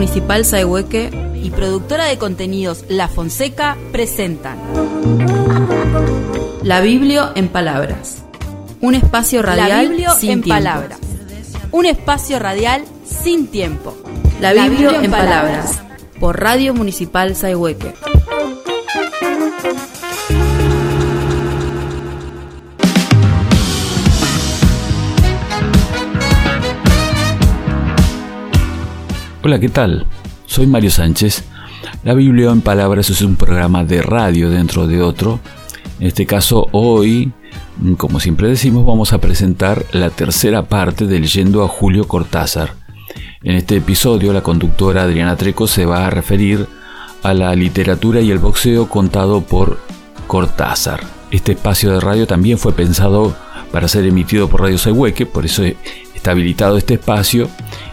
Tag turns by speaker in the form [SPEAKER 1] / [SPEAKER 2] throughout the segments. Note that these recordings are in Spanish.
[SPEAKER 1] Municipal Saehueque y productora de contenidos La Fonseca presentan La Biblio en Palabras. Un espacio radial sin en palabras. Un espacio radial sin tiempo. La Biblio, en, palabras. Por Radio Municipal Saehueque.
[SPEAKER 2] Hola, ¿qué tal? Soy Mario Sánchez. La Biblia en Palabras es un programa de radio dentro de otro. En este caso, hoy, como siempre decimos, vamos a presentar la tercera parte de Leyendo a Julio Cortázar. En este episodio, la conductora Adriana Treco se va a referir a la literatura y el boxeo contado por Cortázar. Este espacio de radio también fue pensado para ser emitido por Radio Sehueque, por eso está habilitado este espacio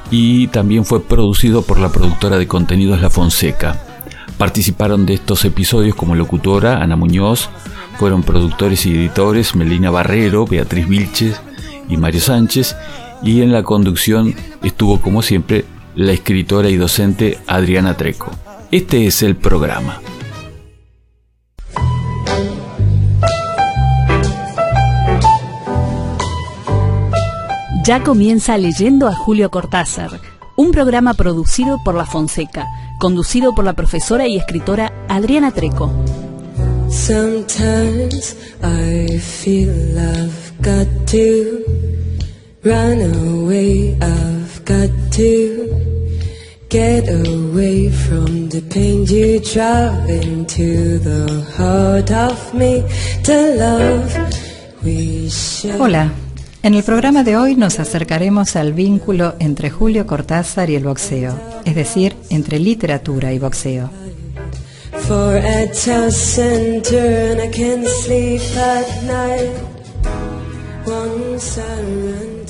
[SPEAKER 2] y también fue producido por la productora de contenidos La Fonseca. Participaron de estos episodios como locutora Ana Muñoz, fueron productores y editores Melina Barrero, Beatriz Vilches y Mario Sánchez, y en la conducción estuvo como siempre la escritora y docente Adriana Treco. Este es el programa.
[SPEAKER 3] Ya comienza leyendo a Julio Cortázar, un programa producido por La Fonseca, conducido por la profesora y escritora Adriana Treco. Sometimes I feel I've got to run away, I've got to get away from the pain you drive into the heart of me to love. Hola. En el programa de hoy nos acercaremos al vínculo entre Julio Cortázar y el boxeo, es decir, entre literatura y boxeo.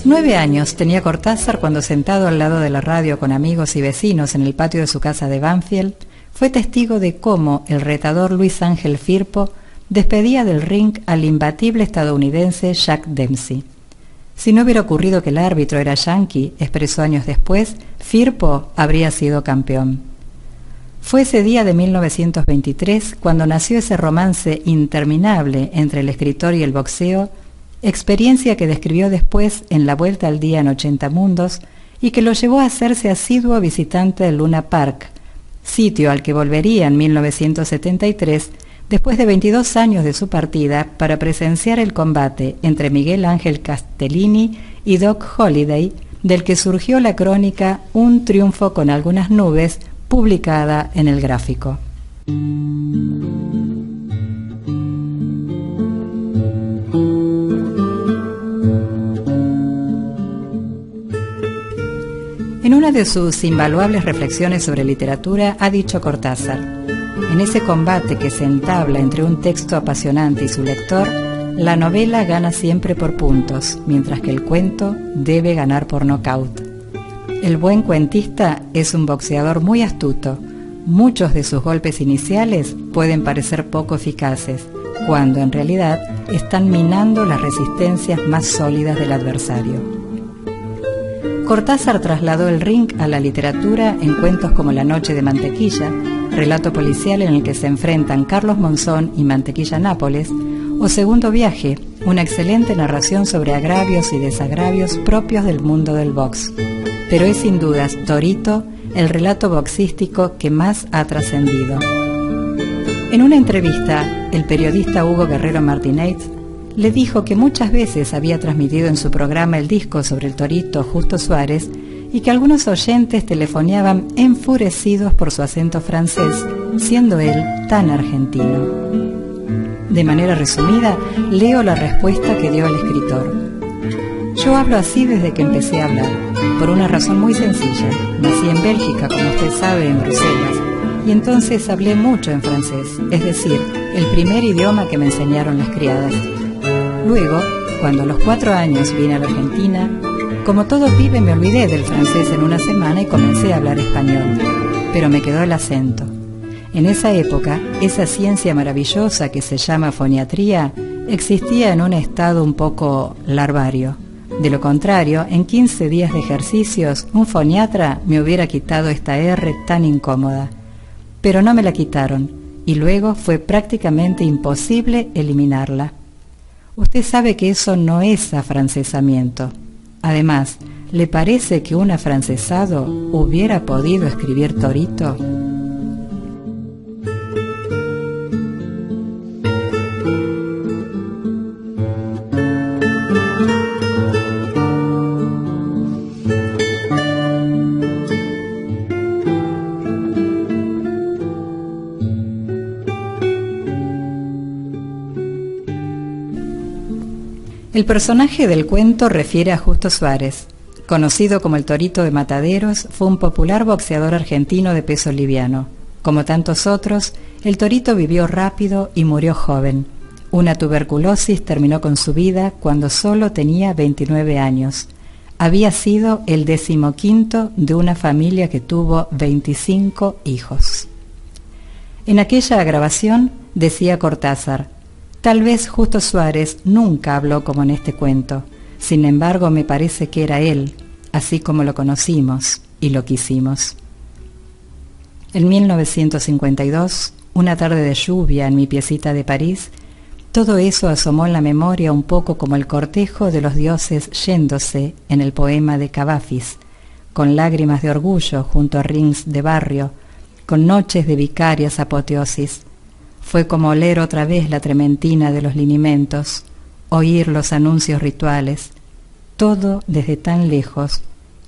[SPEAKER 3] Nueve años tenía Cortázar cuando sentado al lado de la radio con amigos y vecinos en el patio de su casa de Banfield, fue testigo de cómo el retador Luis Ángel Firpo despedía del ring al imbatible estadounidense Jack Dempsey. Si no hubiera ocurrido que el árbitro era yankee, expresó años después, Firpo habría sido campeón. Fue ese día de 1923 cuando nació ese romance interminable entre el escritor y el boxeo, experiencia que describió después en La Vuelta al Día en 80 Mundos y que lo llevó a hacerse asiduo visitante del Luna Park, sitio al que volvería en 1973 después de 22 años de su partida para presenciar el combate entre Miguel Ángel Castellini y Doc Holliday, del que surgió la crónica Un triunfo con algunas nubes, publicada en el gráfico. En una de sus invaluables reflexiones sobre literatura ha dicho Cortázar, en ese combate que se entabla entre un texto apasionante y su lector, la novela gana siempre por puntos, mientras que el cuento debe ganar por nocaut. El buen cuentista es un boxeador muy astuto. Muchos de sus golpes iniciales pueden parecer poco eficaces, cuando en realidad están minando las resistencias más sólidas del adversario. Cortázar trasladó el ring a la literatura en cuentos como La Noche de Mantequilla, relato policial en el que se enfrentan Carlos Monzón y Mantequilla Nápoles, o Segundo Viaje, una excelente narración sobre agravios y desagravios propios del mundo del box. Pero es sin dudas Torito el relato boxístico que más ha trascendido. En una entrevista, el periodista Hugo Guerrero Martínez le dijo que muchas veces había transmitido en su programa el disco sobre el Torito Justo Suárez y que algunos oyentes telefoneaban enfurecidos por su acento francés, siendo él tan argentino. De manera resumida, leo la respuesta que dio el escritor. Yo hablo así desde que empecé a hablar, por una razón muy sencilla. Nací en Bélgica, como usted sabe, en Bruselas, y entonces hablé mucho en francés, es decir, el primer idioma que me enseñaron las criadas. Luego, cuando a los cuatro años vine a la Argentina, como todo pibe me olvidé del francés en una semana y comencé a hablar español, pero me quedó el acento. En esa época, esa ciencia maravillosa que se llama foniatría existía en un estado un poco larvario. De lo contrario, en 15 días de ejercicios, un foniatra me hubiera quitado esta R tan incómoda. Pero no me la quitaron, y luego fue prácticamente imposible eliminarla. Usted sabe que eso no es afrancesamiento. Además, ¿le parece que un afrancesado hubiera podido escribir Torito? El personaje del cuento refiere a Justo Suárez. Conocido como el Torito de Mataderos, fue un popular boxeador argentino de peso liviano. Como tantos otros, el Torito vivió rápido y murió joven. Una tuberculosis terminó con su vida cuando solo tenía 29 años. Había sido el decimoquinto de una familia que tuvo 25 hijos. En aquella grabación decía Cortázar, Tal vez Justo Suárez nunca habló como en este cuento, sin embargo me parece que era él, así como lo conocimos y lo quisimos. En 1952, una tarde de lluvia en mi piecita de París, todo eso asomó en la memoria un poco como el cortejo de los dioses yéndose en el poema de Cavafis, con lágrimas de orgullo junto a rings de barrio, con noches de vicarias apoteosis, fue como oler otra vez la trementina de los linimentos, oír los anuncios rituales, todo desde tan lejos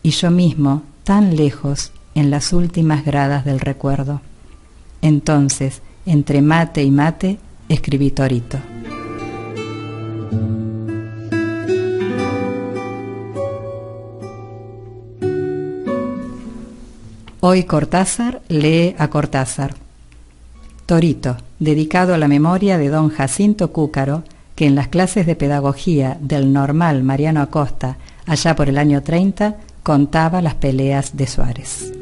[SPEAKER 3] y yo mismo tan lejos en las últimas gradas del recuerdo. Entonces, entre mate y mate, escribí Torito. Hoy Cortázar lee a Cortázar. Torito, dedicado a la memoria de don Jacinto Cúcaro, que en las clases de pedagogía del normal Mariano Acosta, allá por el año 30, contaba las peleas de Suárez.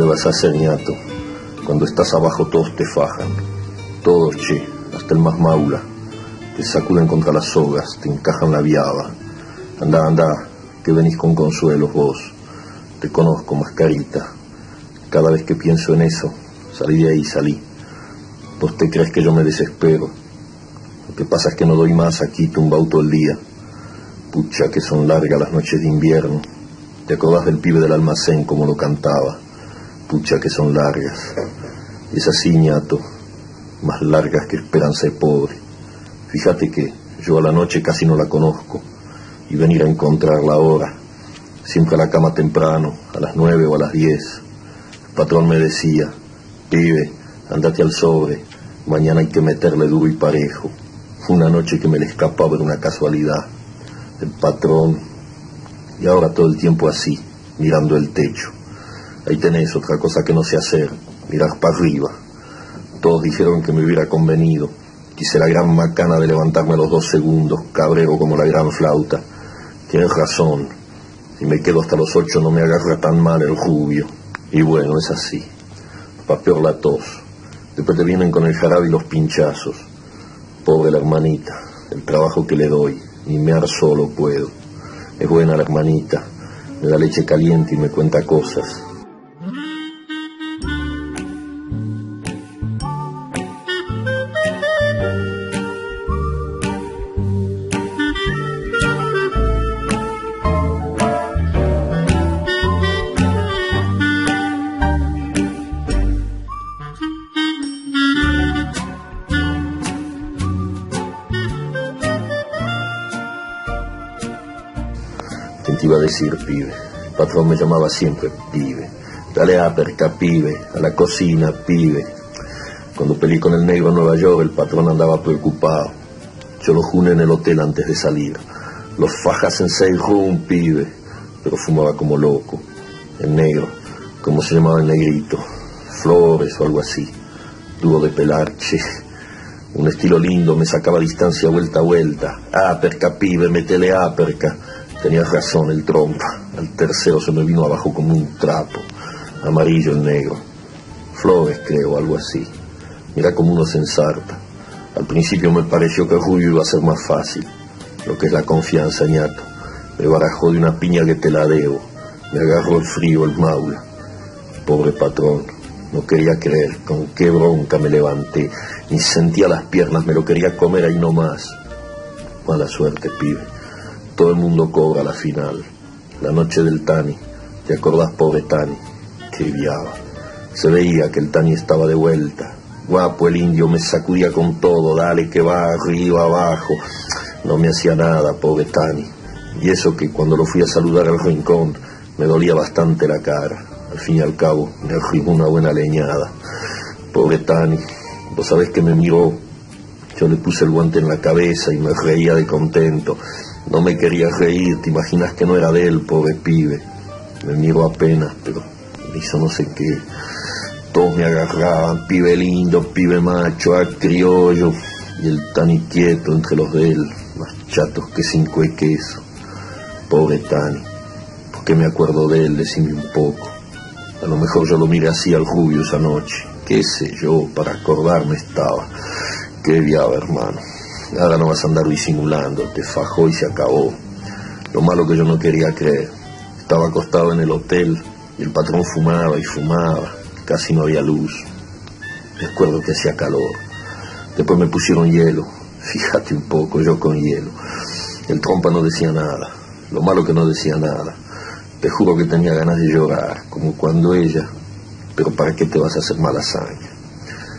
[SPEAKER 4] Vas a hacer, ñato? Cuando estás abajo todos te fajan, todos, che, hasta el más maula. Te sacuden contra las sogas, te encajan la viaba. Anda, anda, que venís con consuelos vos. Te conozco, mascarita. Cada vez que pienso en eso, salí de ahí, salí. Vos te crees que yo me desespero. Lo que pasa es que no doy más aquí tumbado todo el día. Pucha, que son largas las noches de invierno. ¿Te acordás del pibe del almacén como lo cantaba? Pucha que son largas. Es así, más largas que esperanza de pobre. Fíjate que yo a la noche casi no la conozco y venir a encontrarla ahora, siempre a la cama temprano, a las nueve o a las diez. El patrón me decía, pibe, andate al sobre, mañana hay que meterle duro y parejo. Una noche que me le escapaba de una casualidad. El patrón, y ahora todo el tiempo así, mirando el techo. Ahí tenés otra cosa que no sé hacer, mirar para arriba. Todos dijeron que me hubiera convenido. Quise la gran macana de levantarme a los dos segundos, cabrero como la gran flauta. Tienes razón. Si me quedo hasta los ocho no me agarra tan mal el rubio. Y bueno, es así. Pa' peor la tos. Después te vienen con el jarabe y los pinchazos. Pobre la hermanita, el trabajo que le doy. Ni mear solo puedo. Es buena la hermanita. Me da leche caliente y me cuenta cosas. Iba a decir pibe. El patrón me llamaba siempre pibe. Dale a perca, pibe. A la cocina, pibe. Cuando peleé con el negro en Nueva York, el patrón andaba preocupado. Yo lo juné en el hotel antes de salir. Los fajas en seis room, pibe. Pero fumaba como loco. El negro ¿Cómo se llamaba el negrito? Flores o algo así. Tuvo de pelarche. Un estilo lindo, me sacaba distancia vuelta a vuelta. Aperca, pibe, metele aperca. Tenías razón, el trompa. Al tercero se me vino abajo como un trapo. Amarillo el negro. Flores, creo, algo así. Mira como uno se ensarta. Al principio me pareció que rubio iba a ser más fácil. Lo que es la confianza, ñato. Me barajó de una piña que te la. Me agarró el frío, el maula. Pobre patrón. No quería creer con qué bronca me levanté. Ni sentía las piernas, me lo quería comer ahí nomás. Mala suerte, pibe. Todo el mundo cobra la final. La noche del Tani. ¿Te acordás, pobre Tani? Qué viaba. Se veía que el Tani estaba de vuelta. Guapo el indio, me sacudía con todo. Dale que va, arriba, abajo. No me hacía nada, pobre Tani. Y eso que cuando lo fui a saludar al rincón, me dolía bastante la cara. Al fin y al cabo, me arrimó una buena leñada. Pobre Tani, vos sabés que me miró. Yo le puse el guante en la cabeza y me reía de contento. No me quería reír, te imaginas que no era de él, pobre pibe. Me miró apenas, pero me hizo no sé qué. Todos me agarraban, pibe lindo, pibe macho, a criollo. Y el Tani quieto entre los de él, más chatos que cinco de queso. Pobre Tani, ¿por qué me acuerdo de él? Decime un poco. A lo mejor yo lo miré así al rubio esa noche. Qué sé yo, para acordarme estaba. Qué viaba, hermano. Ahora no vas a andar disimulando, te fajó y se acabó. Lo malo que yo no quería creer. Estaba acostado en el hotel y el patrón fumaba y fumaba. Casi no había luz. Recuerdo que hacía calor. Después me pusieron hielo. Fíjate un poco, yo con hielo. El trompa no decía nada. Lo malo que no decía nada. Te juro que tenía ganas de llorar, como cuando ella... Pero ¿para qué te vas a hacer mala hazaña?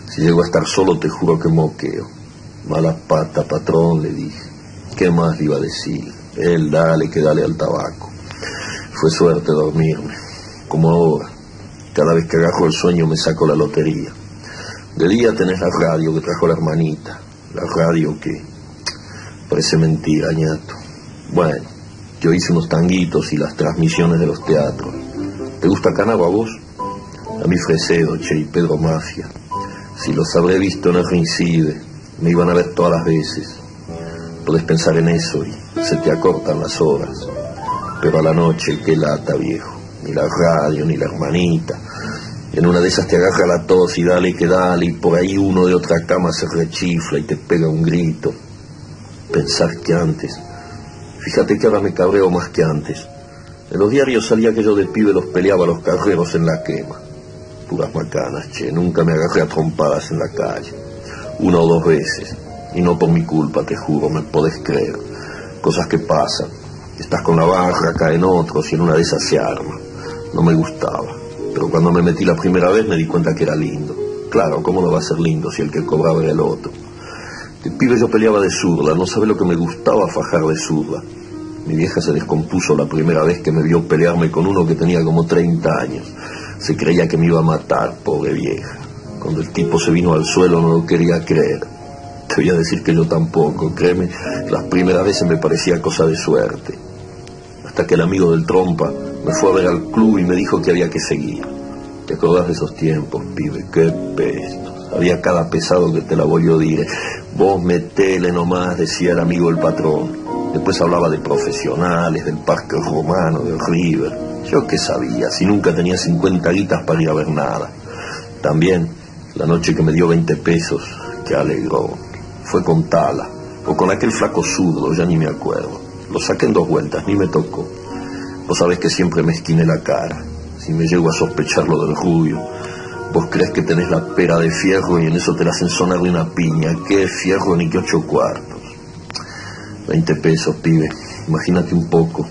[SPEAKER 4] Si llego a estar solo, te juro que moqueo. Mala pata, patrón, le dije. ¿Qué más iba a decir? Él, dale, que dale al tabaco. Fue suerte dormirme, como ahora. Cada vez que agarro el sueño me saco la lotería. De día tenés la radio que trajo la hermanita. La radio que... Parece mentira, ñato. Bueno, yo hice unos tanguitos y las transmisiones de los teatros. ¿Te gusta Canabo a vos? A mí Fresedo, Che y Pedro Mafia. Si los habré visto en el Rincide, me iban a ver todas las veces. Podés pensar en eso y se te acortan las horas. Pero a la noche, qué lata, viejo. Ni la radio, ni la hermanita. En una de esas te agarra la tos y dale que dale, y por ahí uno de otra cama se rechifla y te pega un grito. Pensar que antes Fíjate que ahora me cabreo más que antes. En los diarios salía que yo de pibe los peleaba a los carreros en la quema. Puras macanas, che, nunca me agarré a trompadas en la calle. Una o dos veces. Y no por mi culpa, te juro, me podés creer. Cosas que pasan. Estás con la barra, caen otros y en una de esas se arma. No me gustaba. Pero cuando me metí la primera vez me di cuenta que era lindo. Claro, ¿cómo no va a ser lindo si el que cobraba era el otro? De pibe yo peleaba de zurda, no sabe lo que me gustaba fajar de zurda. Mi vieja se descompuso la primera vez que me vio pelearme con uno que tenía como 30 años. Se creía que me iba a matar, pobre vieja. Cuando el tipo se vino al suelo no lo quería creer. Te voy a decir que yo tampoco, créeme, las primeras veces me parecía cosa de suerte. Hasta que el amigo del trompa me fue a ver al club y me dijo que había que seguir. ¿Te acordás de esos tiempos, pibe? Qué pestos. Había cada pesado que te la voy a decir. Vos metele nomás, decía el amigo el patrón. Después hablaba de profesionales, del parque romano, del River. Yo qué sabía, si nunca tenía 50 guitas para ir a ver nada. También, la noche que me dio 20 pesos, que alegró, fue con Tala, o con aquel flaco zurdo, ya ni me acuerdo. Lo saqué en dos vueltas, ni me tocó. Vos sabés que siempre me esquiné la cara, si me llego a sospechar lo del rubio. Vos crees que tenés la pera de fierro y en eso te la hacen sonar de una piña. ¿Qué fierro ni qué ocho cuartos? Veinte pesos, pibe. Imagínate un poco.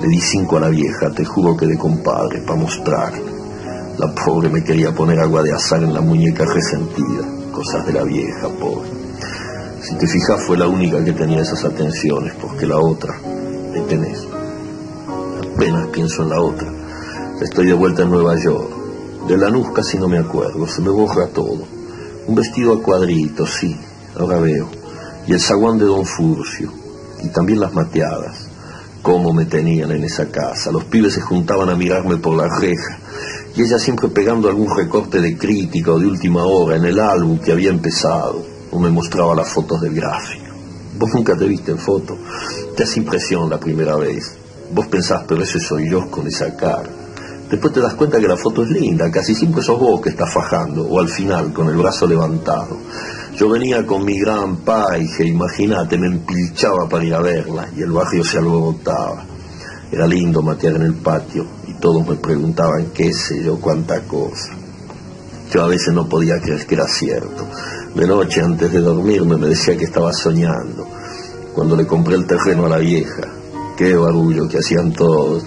[SPEAKER 4] Le di cinco a la vieja, te juro que de compadre, para mostrar. La pobre me quería poner agua de azar en la muñeca resentida. Cosas de la vieja, pobre. Si te fijas, fue la única que tenía esas atenciones, porque la otra, le tenés. Apenas pienso en la otra. Estoy de vuelta en Nueva York de Lanús casi no me acuerdo, se me borra todo. Un vestido a cuadritos, sí, ahora veo. Y el zaguán de Don Furcio. Y también las mateadas. cómo me tenían en esa casa. Los pibes se juntaban a mirarme por la reja y ella siempre pegando algún recorte de crítica o de última hora en el álbum que había empezado o me mostraba las fotos del gráfico. Vos nunca te viste en foto, te hace impresión la primera vez. Vos pensás, pero ese soy yo con esa cara. Después te das cuenta que la foto es linda, casi siempre sos vos que estás fajando, o al final con el brazo levantado. Yo venía con mi gran paige, imagínate, me empilchaba para ir a verla y el barrio se alborotaba. Era lindo matear en el patio todos me preguntaban qué sé yo, cuánta cosa. Yo a veces no podía creer que era cierto. De noche, antes de dormirme, me decía que estaba soñando. Cuando le compré el terreno a la vieja, qué barullo que hacían todos.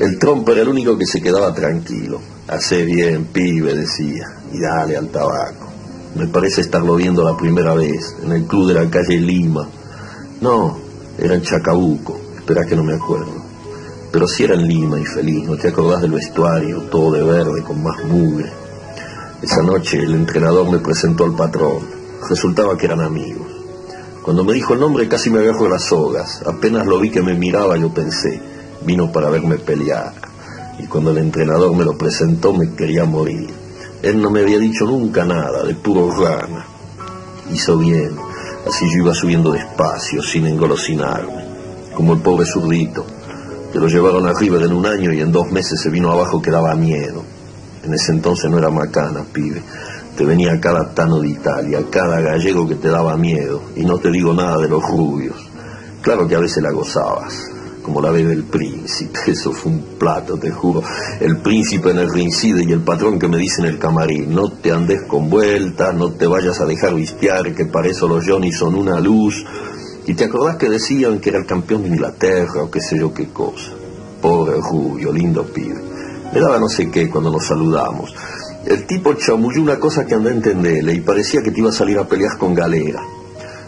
[SPEAKER 4] El trompo era el único que se quedaba tranquilo. Hace bien, pibe, decía, y dale al tabaco. Me parece estarlo viendo la primera vez, en el club de la calle Lima. No, era en Chacabuco, espera que no me acuerdo. Pero si era en Lima y feliz, ¿no te acordás del vestuario, todo de verde, con más mugre? Esa noche el entrenador me presentó al patrón. Resultaba que eran amigos. Cuando me dijo el nombre casi me agarro las sogas. Apenas lo vi que me miraba yo pensé, vino para verme pelear. Y cuando el entrenador me lo presentó me quería morir. Él no me había dicho nunca nada, de puro rana. Hizo bien, así yo iba subiendo despacio, sin engolosinarme, como el pobre zurdito, que lo llevaron arriba en un año y en dos meses se vino abajo que daba miedo. En ese entonces no era macana, pibe. Te venía cada tano de Italia, cada gallego que te daba miedo, y no te digo nada de los rubios. Claro que a veces la gozabas, como la ve del príncipe, eso fue un plato, te juro. El príncipe en el rincide y el patrón que me dice en el camarín, no te andes con vueltas, no te vayas a dejar vistiar, que para eso los Johnny son una luz. Y te acordás que decían que era el campeón de Inglaterra o qué sé yo qué cosa. Pobre rubio, lindo pibe. Me daba no sé qué cuando nos saludamos. El tipo chamulló una cosa que andé a entenderle y parecía que te iba a salir a pelear con galera.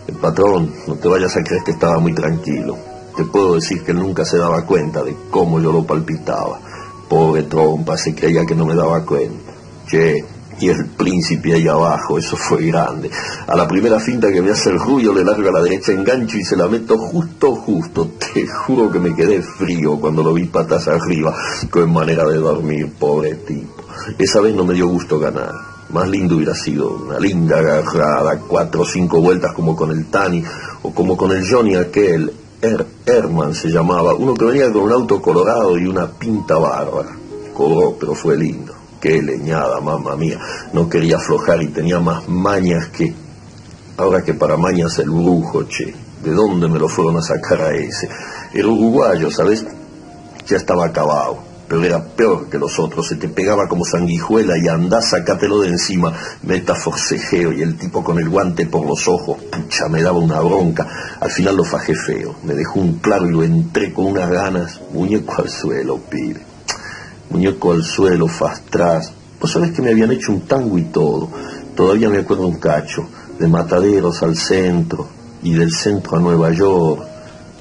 [SPEAKER 4] El patrón, no te vayas a creer que estaba muy tranquilo. Te puedo decir que nunca se daba cuenta de cómo yo lo palpitaba. Pobre trompa, se creía que no me daba cuenta. Che, y el príncipe ahí abajo, eso fue grande. A la primera finta que me hace el rubio le largo a la derecha engancho y se la meto justo, justo. Te juro que me quedé frío cuando lo vi patas arriba, con manera de dormir, pobre tipo. Esa vez no me dio gusto ganar. Más lindo hubiera sido una linda agarrada, cuatro o cinco vueltas como con el Tani o como con el Johnny aquel, er, Herman se llamaba, uno que venía con un auto colorado y una pinta bárbara. Cobró, pero fue lindo. Qué leñada, mamá mía. No quería aflojar y tenía más mañas que... Ahora que para mañas el brujo, che. ¿De dónde me lo fueron a sacar a ese? Era uruguayo, ¿sabes? Ya estaba acabado. Pero era peor que los otros, se te pegaba como sanguijuela y andá, sacátelo de encima, meta forcejeo y el tipo con el guante por los ojos, pucha, me daba una bronca. Al final lo fajé feo, me dejó un claro y lo entré con unas ganas, muñeco al suelo, pibe muñeco al suelo, fastras. Vos sabés que me habían hecho un tango y todo. Todavía me acuerdo un cacho, de Mataderos al centro y del centro a Nueva York.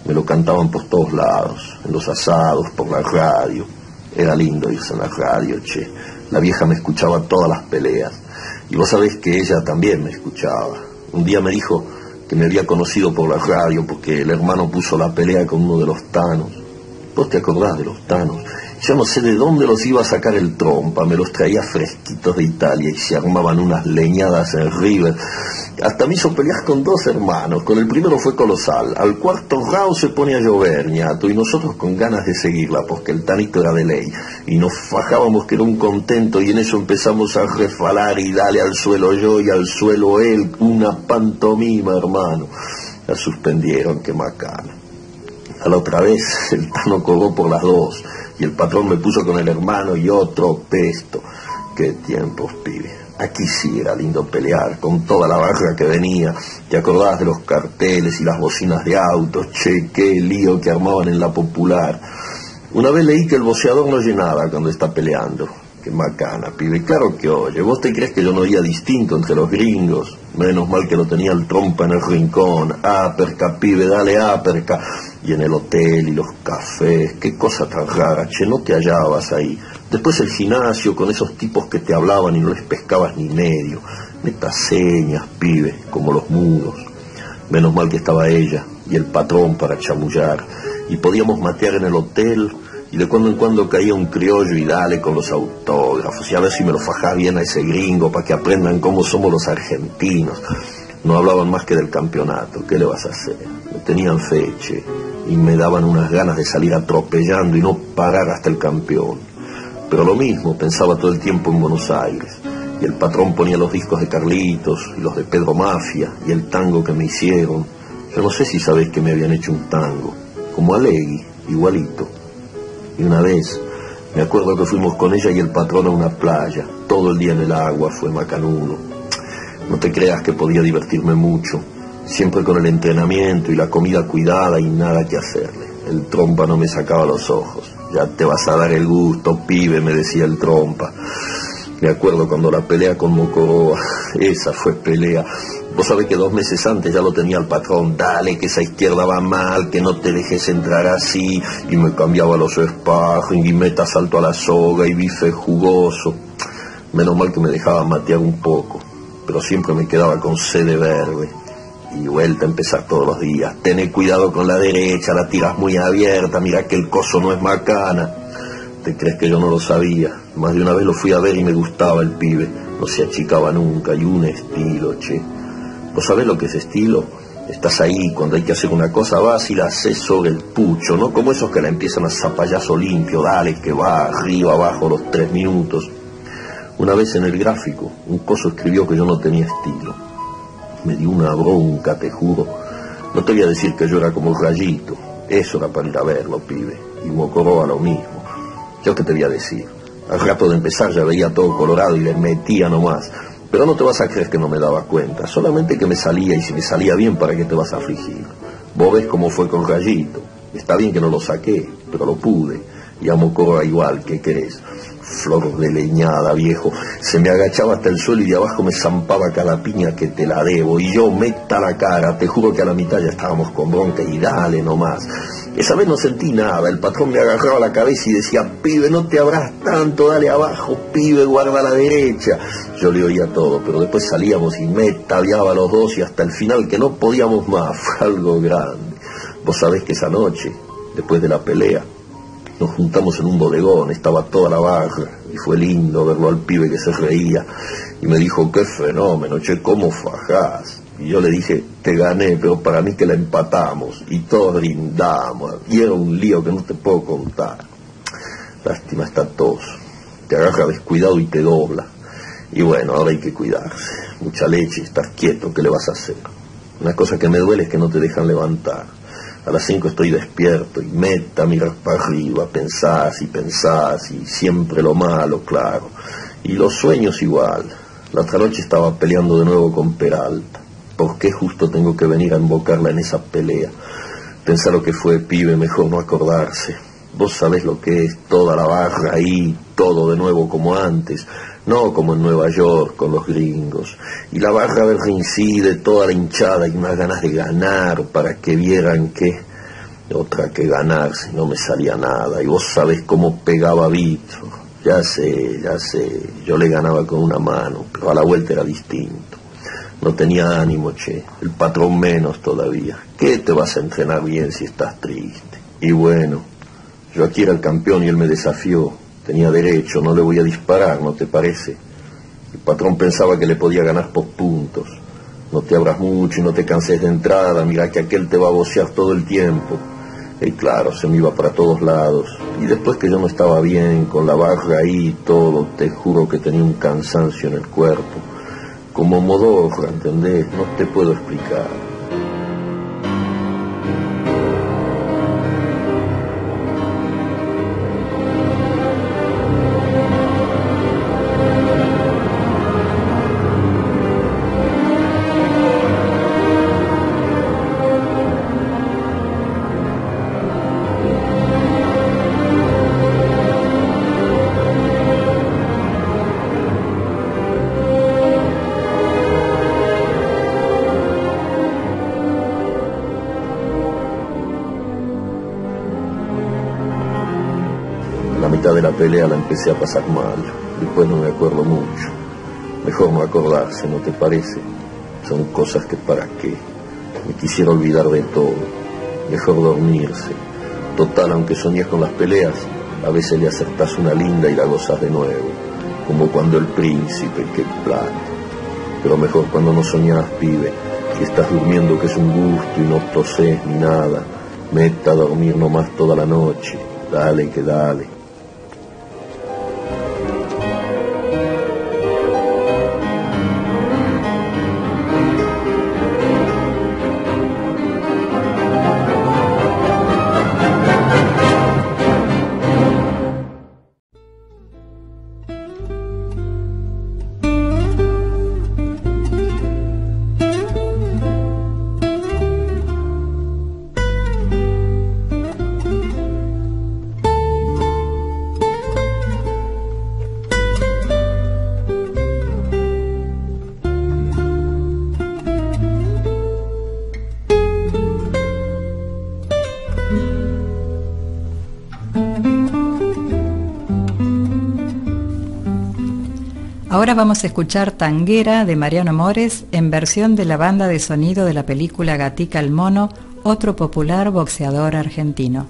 [SPEAKER 4] Me lo cantaban por todos lados, en los asados, por la radio. Era lindo irse en la radio, che. La vieja me escuchaba todas las peleas. Y vos sabés que ella también me escuchaba. Un día me dijo que me había conocido por la radio porque el hermano puso la pelea con uno de los tanos. ¿Vos te acordás de los tanos? Yo no sé de dónde los iba a sacar el trompa, me los traía fresquitos de Italia y se armaban unas leñadas en River. Hasta me hizo pelear con dos hermanos, con el primero fue colosal, al cuarto round se pone a llover, ñato, y nosotros con ganas de seguirla, porque el tanito era de ley, y nos fajábamos que era un contento, y en eso empezamos a refalar y dale al suelo yo y al suelo él, una pantomima, hermano. La suspendieron, qué macana. A la otra vez el tano cobró por las dos y el patrón me puso con el hermano y otro pesto. Qué tiempos, pibe. Aquí sí era lindo pelear, con toda la barra que venía. ¿Te acordás de los carteles y las bocinas de autos? Che, qué lío que armaban en la popular. Una vez leí que el boceador no llenaba cuando está peleando. Qué macana, pibe. Claro que oye, vos te crees que yo no oía distinto entre los gringos. Menos mal que lo tenía el trompa en el rincón. Aperca, pibe, dale aperca. Y en el hotel y los cafés, qué cosa tan rara, che, no te hallabas ahí. Después el gimnasio con esos tipos que te hablaban y no les pescabas ni medio. Metas señas, pibe, como los mudos. Menos mal que estaba ella, y el patrón para chamullar, y podíamos matear en el hotel, y de cuando en cuando caía un criollo y dale con los autógrafos, y a ver si me lo fajaba bien a ese gringo para que aprendan cómo somos los argentinos. No hablaban más que del campeonato, ¿qué le vas a hacer? Me tenían feche y me daban unas ganas de salir atropellando y no parar hasta el campeón. Pero lo mismo, pensaba todo el tiempo en Buenos Aires. Y el patrón ponía los discos de Carlitos y los de Pedro Mafia y el tango que me hicieron. Yo no sé si sabéis que me habían hecho un tango, como Alegui, igualito. Y una vez, me acuerdo que fuimos con ella y el patrón a una playa, todo el día en el agua, fue macanudo. No te creas que podía divertirme mucho, siempre con el entrenamiento y la comida cuidada y nada que hacerle. El trompa no me sacaba los ojos. Ya te vas a dar el gusto, pibe, me decía el trompa. Me acuerdo cuando la pelea con Mocoroa, esa fue pelea. Vos sabés que dos meses antes ya lo tenía el patrón, dale que esa izquierda va mal, que no te dejes entrar así, y me cambiaba los espajos, y meta salto a la soga, y bife jugoso. Menos mal que me dejaba matear un poco, pero siempre me quedaba con sede verde y vuelta a empezar todos los días. Tené cuidado con la derecha, la tiras muy abierta, mira que el coso no es macana. ¿Te crees que yo no lo sabía? Más de una vez lo fui a ver y me gustaba el pibe. No se achicaba nunca y un estilo, che. ¿Vos sabés lo que es estilo? Estás ahí, cuando hay que hacer una cosa vas y la haces sobre el pucho, ¿no? Como esos que la empiezan a zapallazo limpio, dale, que va, arriba, abajo, los tres minutos. Una vez en el gráfico, un coso escribió que yo no tenía estilo me dio una bronca, te juro. No te voy a decir que yo era como un rayito, eso era para ir a verlo, pibe, y a lo mismo. Yo qué te voy a decir, al rato de empezar ya veía todo colorado y le metía nomás. Pero no te vas a creer que no me daba cuenta, solamente que me salía y si me salía bien, ¿para qué te vas a afligir? Vos ves cómo fue con Rayito. Está bien que no lo saqué, pero lo pude. Y a Mocoroa igual, ¿qué querés? Flor de leñada, viejo. Se me agachaba hasta el suelo y de abajo me zampaba cada piña que te la debo. Y yo meta la cara, te juro que a la mitad ya estábamos con bronca y dale nomás. Esa vez no sentí nada, el patrón me agarraba la cabeza y decía, pibe, no te abras tanto, dale abajo, pibe, guarda la derecha. Yo le oía todo, pero después salíamos y me tabiaba los dos y hasta el final que no podíamos más, fue algo grande. Vos sabés que esa noche, después de la pelea, nos juntamos en un bodegón, estaba toda la barra, y fue lindo verlo al pibe que se reía, y me dijo, qué fenómeno, che, cómo fajás. Y yo le dije, te gané, pero para mí que la empatamos, y todos brindamos, y era un lío que no te puedo contar. Lástima está tos, te agarra descuidado y te dobla. Y bueno, ahora hay que cuidarse, mucha leche, estás quieto, ¿qué le vas a hacer? Una cosa que me duele es que no te dejan levantar a las 5 estoy despierto y meta mirar para arriba, pensás y pensás y siempre lo malo, claro. Y los sueños igual. La otra noche estaba peleando de nuevo con Peralta. ¿Por qué justo tengo que venir a invocarla en esa pelea? Pensar lo que fue, pibe, mejor no acordarse. Vos sabés lo que es toda la barra ahí, todo de nuevo como antes, no como en Nueva York con los gringos. Y la barra del reincide, toda la hinchada y más ganas de ganar para que vieran que otra que ganar si no me salía nada. Y vos sabés cómo pegaba Vito. Ya sé, ya sé, yo le ganaba con una mano, pero a la vuelta era distinto. No tenía ánimo, che, el patrón menos todavía. ¿Qué te vas a entrenar bien si estás triste? Y bueno, yo aquí era el campeón y él me desafió Tenía derecho, no le voy a disparar, ¿no te parece? El patrón pensaba que le podía ganar por puntos. No te abras mucho y no te canses de entrada, mira que aquel te va a vocear todo el tiempo. Y claro, se me iba para todos lados. Y después que yo no estaba bien, con la barra ahí y todo, te juro que tenía un cansancio en el cuerpo. Como modorra, ¿entendés? No te puedo explicar. Pelea la empecé a pasar mal. Después no me acuerdo mucho. Mejor no acordarse, ¿no te parece? Son cosas que para qué. Me quisiera olvidar de todo. mejor dormirse. Total, aunque soñes con las peleas, a veces le acertás una linda y la gozas de nuevo, como cuando el príncipe, qué plan. Pero mejor cuando no soñás, pibe, y estás durmiendo que es un gusto y no toses ni nada. Meta a dormir nomás toda la noche, dale que dale.
[SPEAKER 3] Ahora vamos a escuchar Tanguera de Mariano Mores en versión de la banda de sonido de la película Gatica el Mono, otro popular boxeador argentino.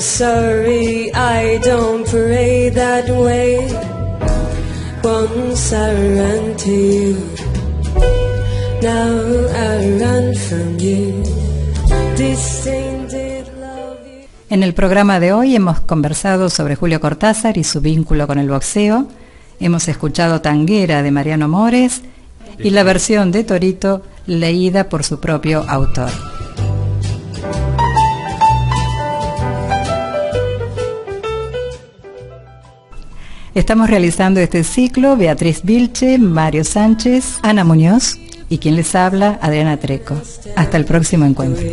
[SPEAKER 5] Sorry I don't pray that way. Once I ran to you, now I run from you.
[SPEAKER 3] En el programa de hoy hemos conversado sobre Julio Cortázar y su vínculo con el boxeo. Hemos escuchado Tanguera de Mariano Mores y la versión de Torito leída por su propio autor. Estamos realizando este ciclo Beatriz Vilche, Mario Sánchez, Ana Muñoz y quien les habla, Adriana Treco. Hasta el próximo encuentro.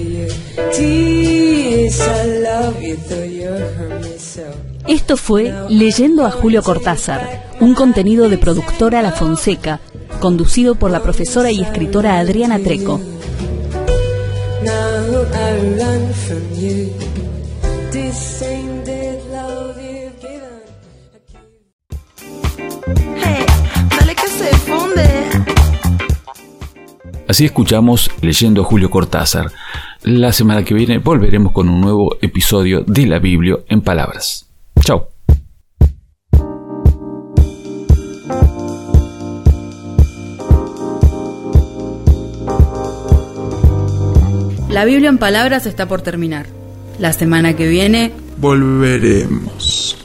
[SPEAKER 1] Esto fue Leyendo a Julio Cortázar, un contenido de productora La Fonseca, conducido por la profesora y escritora Adriana Treco.
[SPEAKER 2] Así escuchamos leyendo Julio Cortázar. La semana que viene volveremos con un nuevo episodio de la Biblia en palabras. Chao.
[SPEAKER 1] La Biblia en palabras está por terminar. La semana que viene
[SPEAKER 6] volveremos.